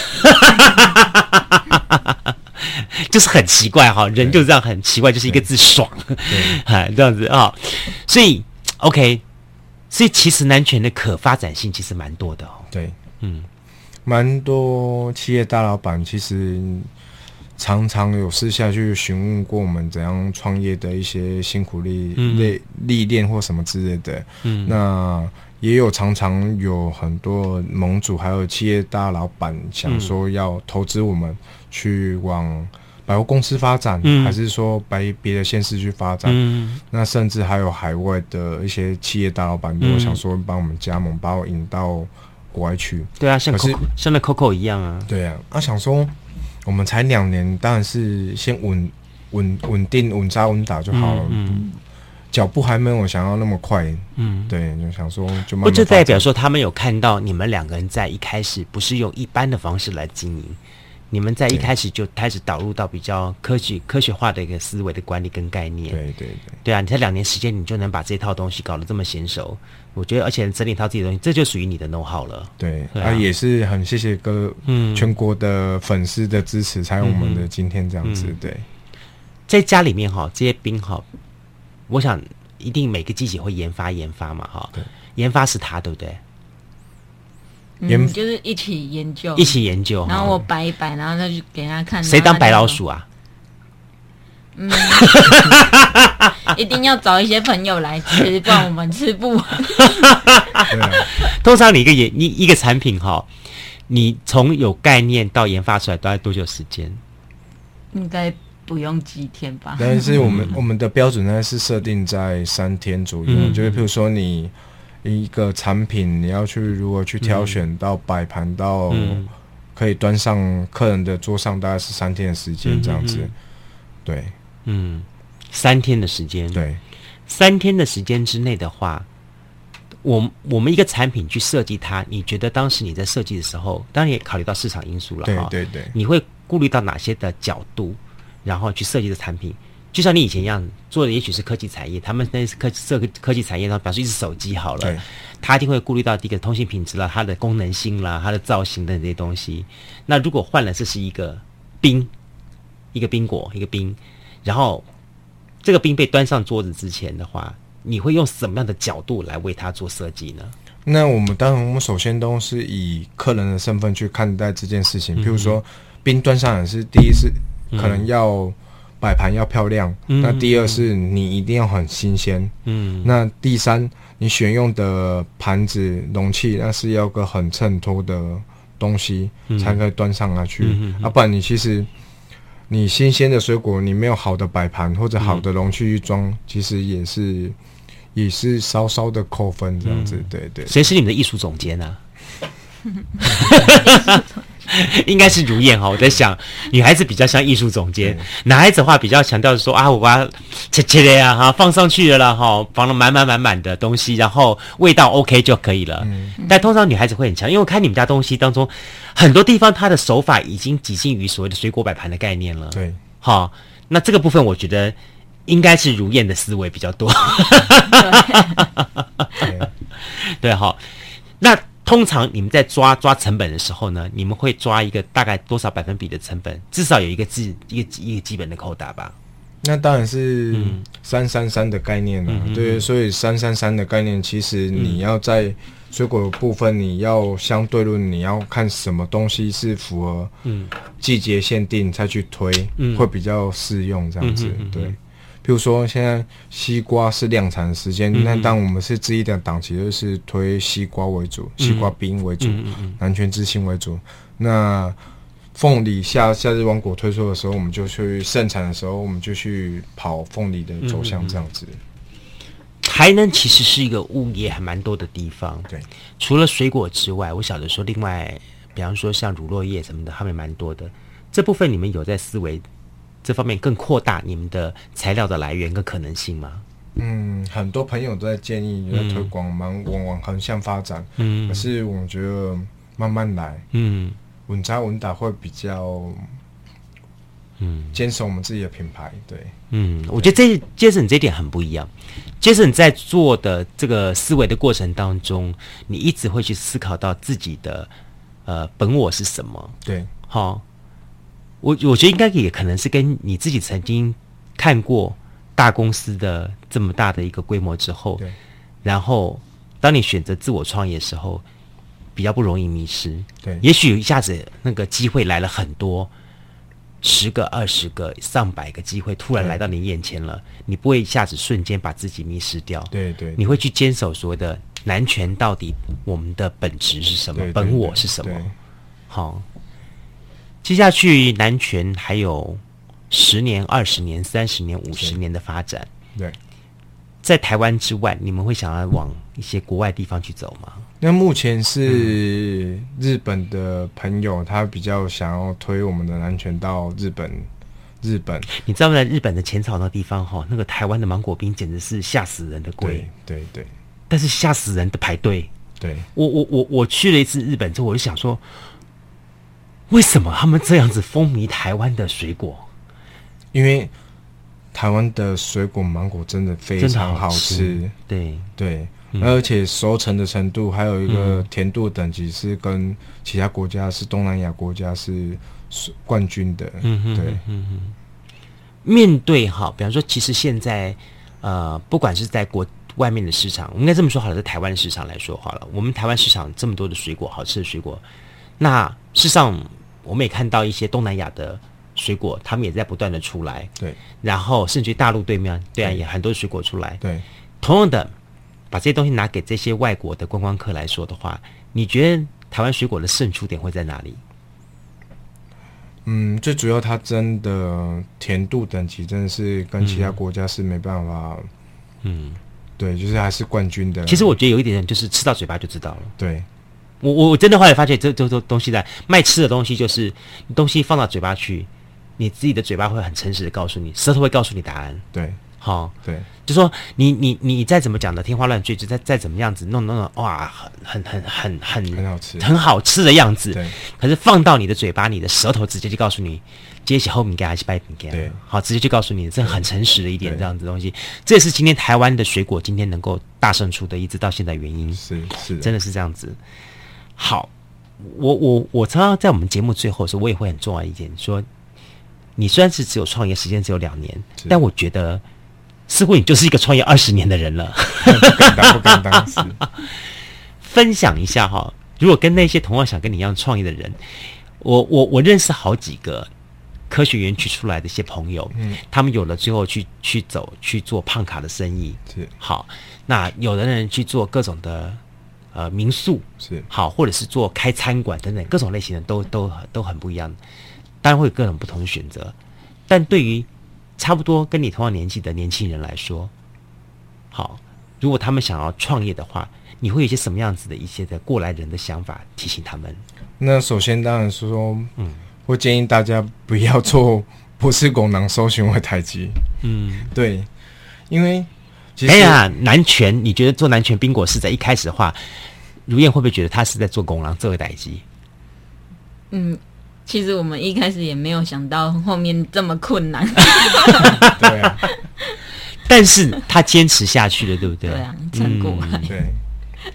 就是很奇怪哈，人就是这样很奇怪，就是一个字爽，对，这样子啊，所以 OK。所以其实南拳的可发展性其实蛮多的哦。对，嗯，蛮多企业大老板其实常常有私下去询问过我们怎样创业的一些辛苦历历历练或什么之类的。嗯，那也有常常有很多盟主还有企业大老板想说要投资我们去往。百货公司发展，嗯、还是说摆别的县市去发展？嗯、那甚至还有海外的一些企业大老板，如果想说帮我们加盟，把我引到国外去。对啊，像 Coco, 是像那 Coco 一样啊。对啊，他、啊、想说我们才两年，当然是先稳稳稳定稳扎稳打就好了。嗯，脚、嗯、步还没有想要那么快。嗯，对，就想说就慢慢。不就代表说他们有看到你们两个人在一开始不是用一般的方式来经营？你们在一开始就开始导入到比较科学、科学化的一个思维的管理跟概念。对对对，对啊！你在两年时间，你就能把这套东西搞得这么娴熟，我觉得，而且整理一套自己的东西，这就属于你的 know how 了。对，对啊，也是很谢谢各嗯全国的粉丝的支持，才有我们的今天这样子。对，在家里面哈，这些冰哈，我想一定每个季节会研发研发嘛哈。对，研发是他，对不对？嗯，就是一起研究，一起研究，然后我摆一摆，然后再去给他看。谁当白老鼠啊？嗯，一定要找一些朋友来吃，不然我们吃不完。通常你一个研一一个产品哈，你从有概念到研发出来，大概多久时间？应该不用几天吧？但是我们我们的标准呢是设定在三天左右，就是譬如说你。一个产品，你要去如何去挑选到摆盘到可以端上客人的桌上，大概是三天的时间这样子。对，嗯，三天的时间，对，三天的时间之内的话，我我们一个产品去设计它，你觉得当时你在设计的时候，当然也考虑到市场因素了，对对对，你会顾虑到哪些的角度，然后去设计的产品？就像你以前一样做的，也许是科技产业，他们那是科设科科技产业，然后比如说一只手机好了，他一定会顾虑到第一个通信品质啦，它的功能性啦，它的造型的这些东西。那如果换了，这是一个冰，一个冰果，一个冰，然后这个冰被端上桌子之前的话，你会用什么样的角度来为它做设计呢？那我们当然，我们首先都是以客人的身份去看待这件事情。嗯、譬如说，冰端上来是第一是可能要、嗯。摆盘要漂亮，嗯、那第二是你一定要很新鲜，嗯，那第三你选用的盘子容器那是要个很衬托的东西，嗯、才可以端上来去，嗯、啊，不然你其实你新鲜的水果你没有好的摆盘或者好的容器去装，嗯、其实也是也是稍稍的扣分这样子，嗯、对对。谁是你们的艺术总监呢？应该是如燕哈，我在想，女孩子比较像艺术总监，男孩子的话比较强调说啊，我把它切切的呀哈，放上去了啦哈，放了满满满满的东西，然后味道 OK 就可以了。嗯、但通常女孩子会很强，因为我看你们家东西当中很多地方，它的手法已经几近于所谓的水果摆盘的概念了。对，好，那这个部分我觉得应该是如燕的思维比较多。对，好，那。通常你们在抓抓成本的时候呢，你们会抓一个大概多少百分比的成本？至少有一个基一个一个基本的扣打吧。那当然是三三三的概念了。嗯、对，所以三三三的概念，其实你要在水果的部分，你要相对论，你要看什么东西是符合季节限定再去推，嗯、会比较适用这样子。对。比如说，现在西瓜是量产的时间，那、嗯、当我们是之一的档期，就是推西瓜为主，嗯、西瓜冰为主，南拳之星为主。那凤梨夏夏日王国推出的时候，我们就去盛产的时候，我们就去跑凤梨的走向这样子。台南其实是一个物业还蛮多的地方，对。除了水果之外，我晓得说，另外，比方说像乳酪业什么的，他们蛮多的。这部分你们有在思维？这方面更扩大你们的材料的来源跟可能性吗？嗯，很多朋友都在建议，在推广，往往往横向发展。嗯，可是我觉得慢慢来，嗯，稳扎稳打会比较，嗯，坚守我们自己的品牌。对，嗯，我觉得这杰森这一点很不一样。杰森在做的这个思维的过程当中，你一直会去思考到自己的呃本我是什么？对，好。我我觉得应该也可能是跟你自己曾经看过大公司的这么大的一个规模之后，然后当你选择自我创业的时候，比较不容易迷失。对，也许一下子那个机会来了很多，十个、二十个、上百个机会突然来到你眼前了，你不会一下子瞬间把自己迷失掉。对，对对，你会去坚守所谓的男权到底我们的本质是什么，本我是什么？好。接下去，南拳还有十年、二十年、三十年、五十年的发展。对，在台湾之外，你们会想要往一些国外地方去走吗？那目前是日本的朋友，他比较想要推我们的南拳到日本。日本，你知道在日本的浅草那地方哈，那个台湾的芒果冰简直是吓死人的贵。对对对，但是吓死人的排队。对，我我我我去了一次日本之后，我就想说。为什么他们这样子风靡台湾的水果？因为台湾的水果芒果真的非常好吃，对对，嗯、而且熟成的程度还有一个甜度等级是跟其他国家是东南亚国家是冠军的。嗯哼，对，嗯哼。面对哈，比方说，其实现在呃，不管是在国外面的市场，我们应该这么说好了，在台湾市场来说好了，我们台湾市场这么多的水果，好吃的水果，那事实上。我们也看到一些东南亚的水果，他们也在不断的出来。对，然后甚至于大陆对面，对啊，也很多水果出来。对，同样的，把这些东西拿给这些外国的观光客来说的话，你觉得台湾水果的胜出点会在哪里？嗯，最主要它真的甜度等级真的是跟其他国家是没办法。嗯，对，就是还是冠军的。其实我觉得有一点就是吃到嘴巴就知道了。对。我我真的后来发现，这这这东西在卖吃的东西，就是东西放到嘴巴去，你自己的嘴巴会很诚实的告诉你，舌头会告诉你答案。对，好、哦，对，就说你你你再怎么讲的天花乱坠，就再再怎么样子弄弄弄，哇，很很很很很很好吃，很好吃的样子。对，可是放到你的嘴巴，你的舌头直接就告诉你，接起后面给还是掰饼干。对，好，直接就告诉你，这很诚实的一点，这样子东西，这也是今天台湾的水果今天能够大胜出的一直到现在原因。是是，真的是这样子。好，我我我常常在我们节目最后的时候，我也会很重要一点说。你虽然是只有创业时间只有两年，但我觉得似乎你就是一个创业二十年的人了。不敢当，不敢当。是 分享一下哈，如果跟那些同样想跟你一样创业的人，我我我认识好几个科学园区出来的一些朋友，嗯，他们有了最后去去走去做胖卡的生意，是好。那有的人去做各种的呃民宿，是好，或者是做开餐馆等等各种类型的都都都很不一样。当然会有各种不同的选择，但对于差不多跟你同样年纪的年轻人来说，好，如果他们想要创业的话，你会有一些什么样子的一些的过来人的想法提醒他们？那首先当然是说，嗯，我建议大家不要做不是功能搜寻为台积，嗯，对，因为哎呀，南泉，你觉得做南泉冰果是在一开始的话，如燕会不会觉得他是在做功能这位台积？嗯。其实我们一开始也没有想到后面这么困难，对啊，但是他坚持下去了，对不对？对啊，成果、嗯、对，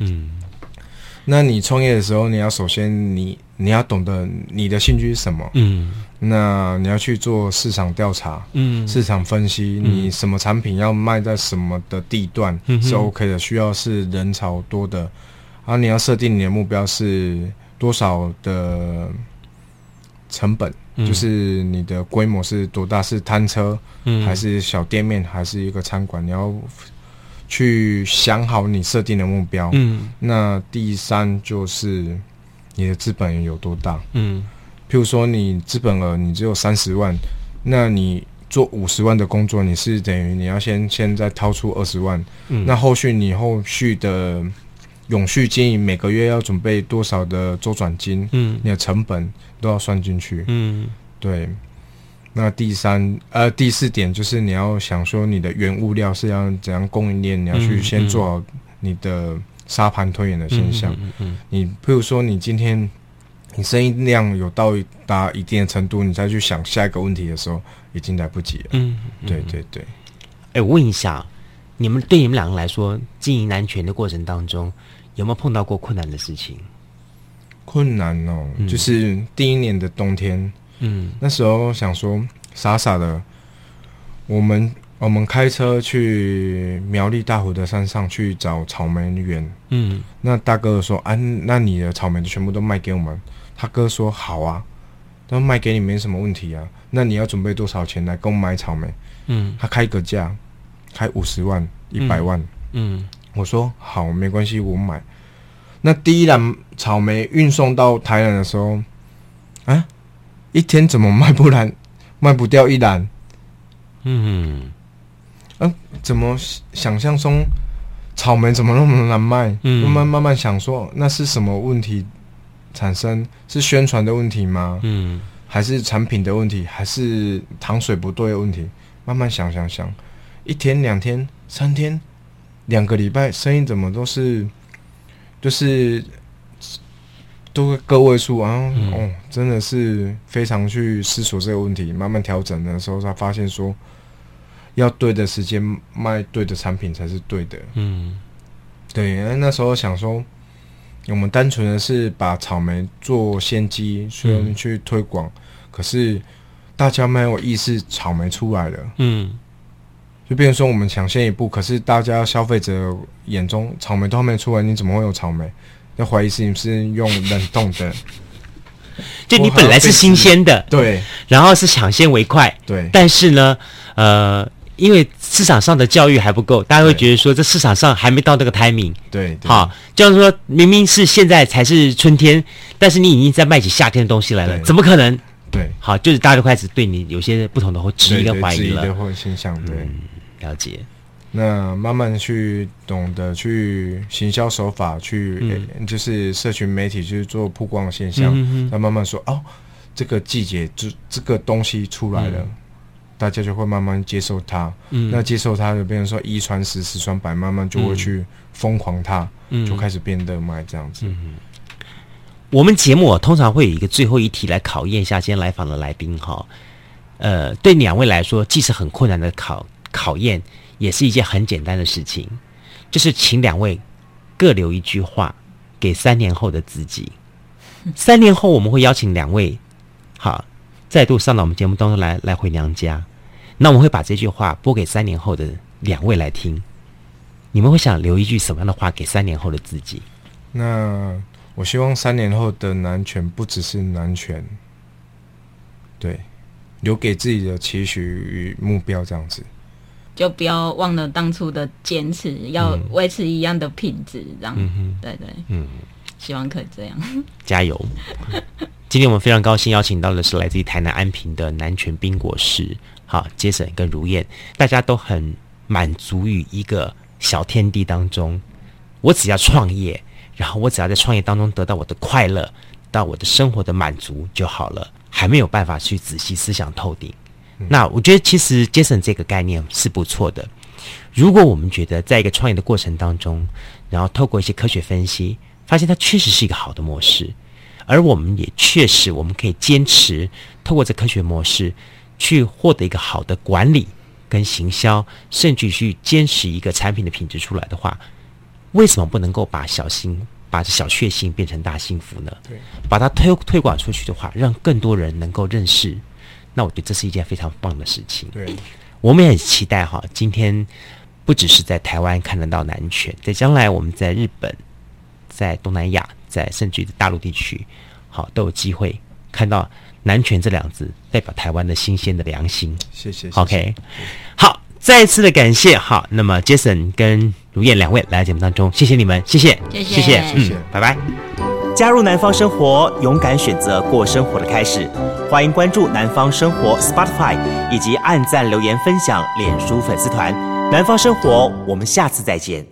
嗯。那你创业的时候，你要首先你你要懂得你的兴趣是什么，嗯。那你要去做市场调查，嗯，市场分析，你什么产品要卖在什么的地段是 OK 的，需要是人潮多的，啊你要设定你的目标是多少的。成本就是你的规模是多大？是摊车，还是小店面，还是一个餐馆？你要去想好你设定的目标。嗯，那第三就是你的资本有多大？嗯，譬如说你资本额你只有三十万，那你做五十万的工作，你是等于你要先先再掏出二十万。嗯，那后续你后续的。永续经营每个月要准备多少的周转金？嗯，你的成本都要算进去。嗯，对。那第三呃第四点就是你要想说你的原物料是要怎样供应链，你要去先做好你的沙盘推演的现象。嗯嗯，嗯。你譬如说你今天你声音量有到达一定的程度，你再去想下一个问题的时候，已经来不及了。嗯，对对对。哎，我问一下，你们对你们两个来说，经营男权的过程当中。有没有碰到过困难的事情？困难哦，嗯、就是第一年的冬天，嗯，那时候想说傻傻的，我们我们开车去苗栗大湖的山上去找草莓园，嗯，那大哥说啊，那你的草莓就全部都卖给我们。他哥说好啊，那卖给你没什么问题啊。那你要准备多少钱来跟我买草莓？嗯，他开个价，开五十万、一百万，嗯。嗯我说好，没关系，我买。那第一篮草莓运送到台南的时候，啊，一天怎么卖不完，卖不掉一篮？嗯，啊，怎么想象中草莓怎么那么难卖？嗯，慢慢慢慢想说，那是什么问题产生？是宣传的问题吗？嗯，还是产品的问题？还是糖水不对的问题？慢慢想想想，一天、两天、三天。两个礼拜生意怎么都是，就是都个位数啊！嗯、哦，真的是非常去思索这个问题，慢慢调整的时候，才发现说，要对的时间卖对的产品才是对的。嗯，对。那时候想说，我们单纯的是把草莓做先机，去去推广，嗯、可是大家没有意识，草莓出来了。嗯。就变成说我们抢先一步，可是大家消费者眼中草莓都还没出来，你怎么会有草莓？要怀疑是你是用冷冻的，就你本来是新鲜的，对，然后是抢先为快，对。但是呢，呃，因为市场上的教育还不够，大家会觉得说这市场上还没到那个 timing，对，好，就是说明明是现在才是春天，但是你已经在卖起夏天的东西来了，怎么可能？对，好，就是大家都开始对你有些不同的质疑跟怀疑了，或现象，对。了解，那慢慢去懂得去行销手法，去、嗯欸、就是社群媒体去做曝光的现象，那、嗯、慢慢说哦，这个季节就这个东西出来了，嗯、大家就会慢慢接受它。嗯，那接受它就变成说一传十，十传百，慢慢就会去疯狂它，嗯、就开始变热卖这样子。嗯，我们节目、啊、通常会有一个最后一题来考验一下今天来访的来宾哈。呃，对两位来说，既是很困难的考考验，也是一件很简单的事情，就是请两位各留一句话给三年后的自己。三年后，我们会邀请两位。好，再度上到我们节目当中来，来回娘家。那我们会把这句话播给三年后的两位来听。你们会想留一句什么样的话给三年后的自己？那我希望三年后的南权不只是南权，对，留给自己的期许与目标这样子。就不要忘了当初的坚持，要维持一样的品质，这样。对对，嗯，希望可以这样。加油。今天我们非常高兴邀请到的是来自于台南安平的南拳冰果室，好，Jason 跟如燕，大家都很满足于一个小天地当中。我只要创业，然后我只要在创业当中得到我的快乐，到我的生活的满足就好了，还没有办法去仔细思想透顶。嗯、那我觉得其实 Jason 这个概念是不错的。如果我们觉得在一个创业的过程当中，然后透过一些科学分析，发现它确实是一个好的模式。而我们也确实，我们可以坚持透过这科学模式，去获得一个好的管理跟行销，甚至去坚持一个产品的品质出来的话，为什么不能够把小心把这小确幸变成大幸福呢？对，把它推推广出去的话，让更多人能够认识，那我觉得这是一件非常棒的事情。对，我们也很期待哈，今天不只是在台湾看得到南拳，在将来我们在日本，在东南亚。在甚至于大陆地区，好都有机会看到“南拳”这两字，代表台湾的新鲜的良心。谢谢。OK，好，再次的感谢。哈，那么 Jason 跟如燕两位来到节目当中，谢谢你们，谢谢，谢谢，谢谢，嗯，拜拜。加入南方生活，勇敢选择过生活的开始。欢迎关注南方生活 Spotify，以及按赞、留言、分享脸书粉丝团“南方生活”。我们下次再见。